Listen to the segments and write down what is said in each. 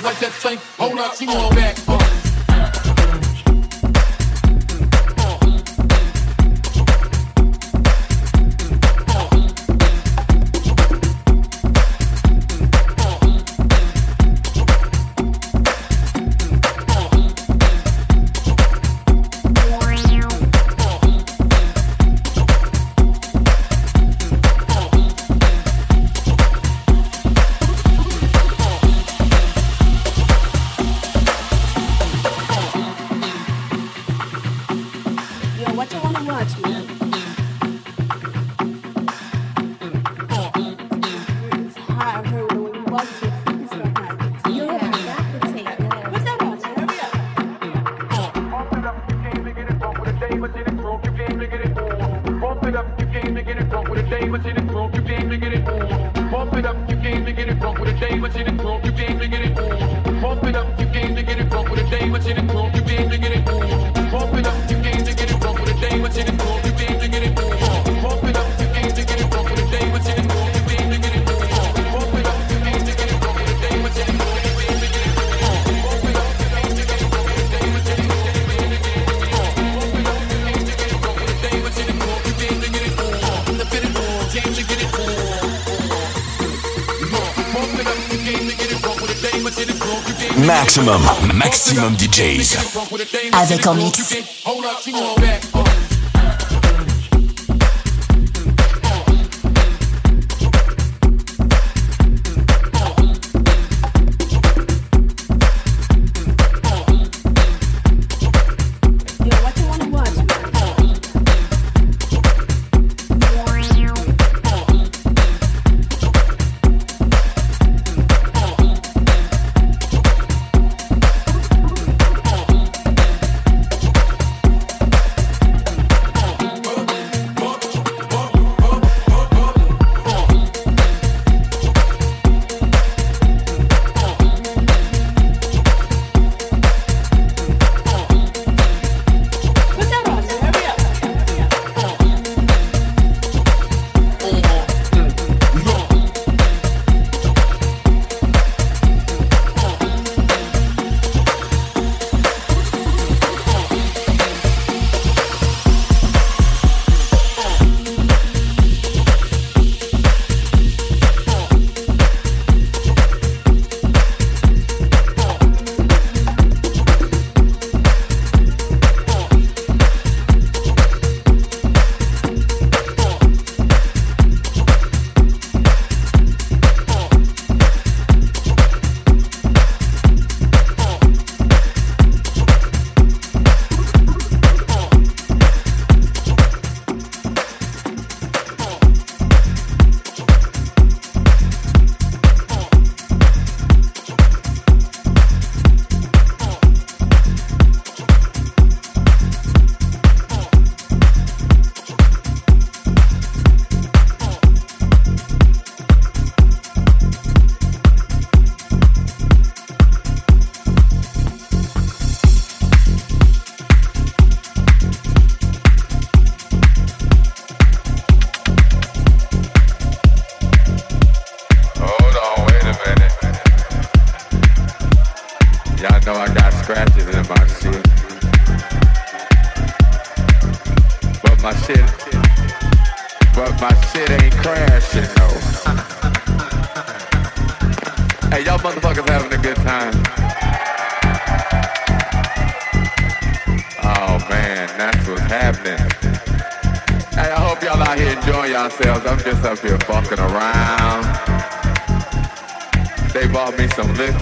Up that tank, hold up, she on back. Maximum DJs. Avec en mix.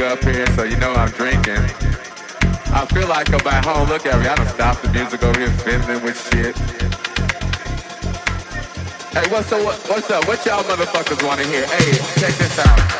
So you know I'm drinking. I feel like I'm back home look at me. I don't stop the music over here fizzling with shit. Hey what's up what's up? What y'all motherfuckers want to hear? Hey, check this out.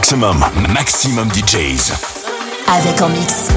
Maximum, maximum DJs. Avec en mix.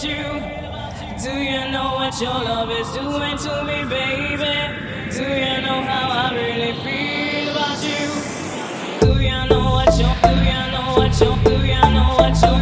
about you? Do you know what your love is doing to me, baby? Do you know how I really feel about you? Do you know what you? Do you know what your? Do you know what your?